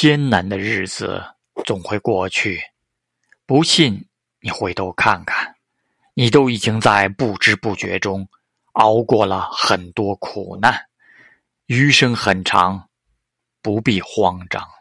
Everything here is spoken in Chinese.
艰难的日子总会过去。不信你回头看看你都已经在不知不觉中熬过了很多苦难余生很长不必慌张。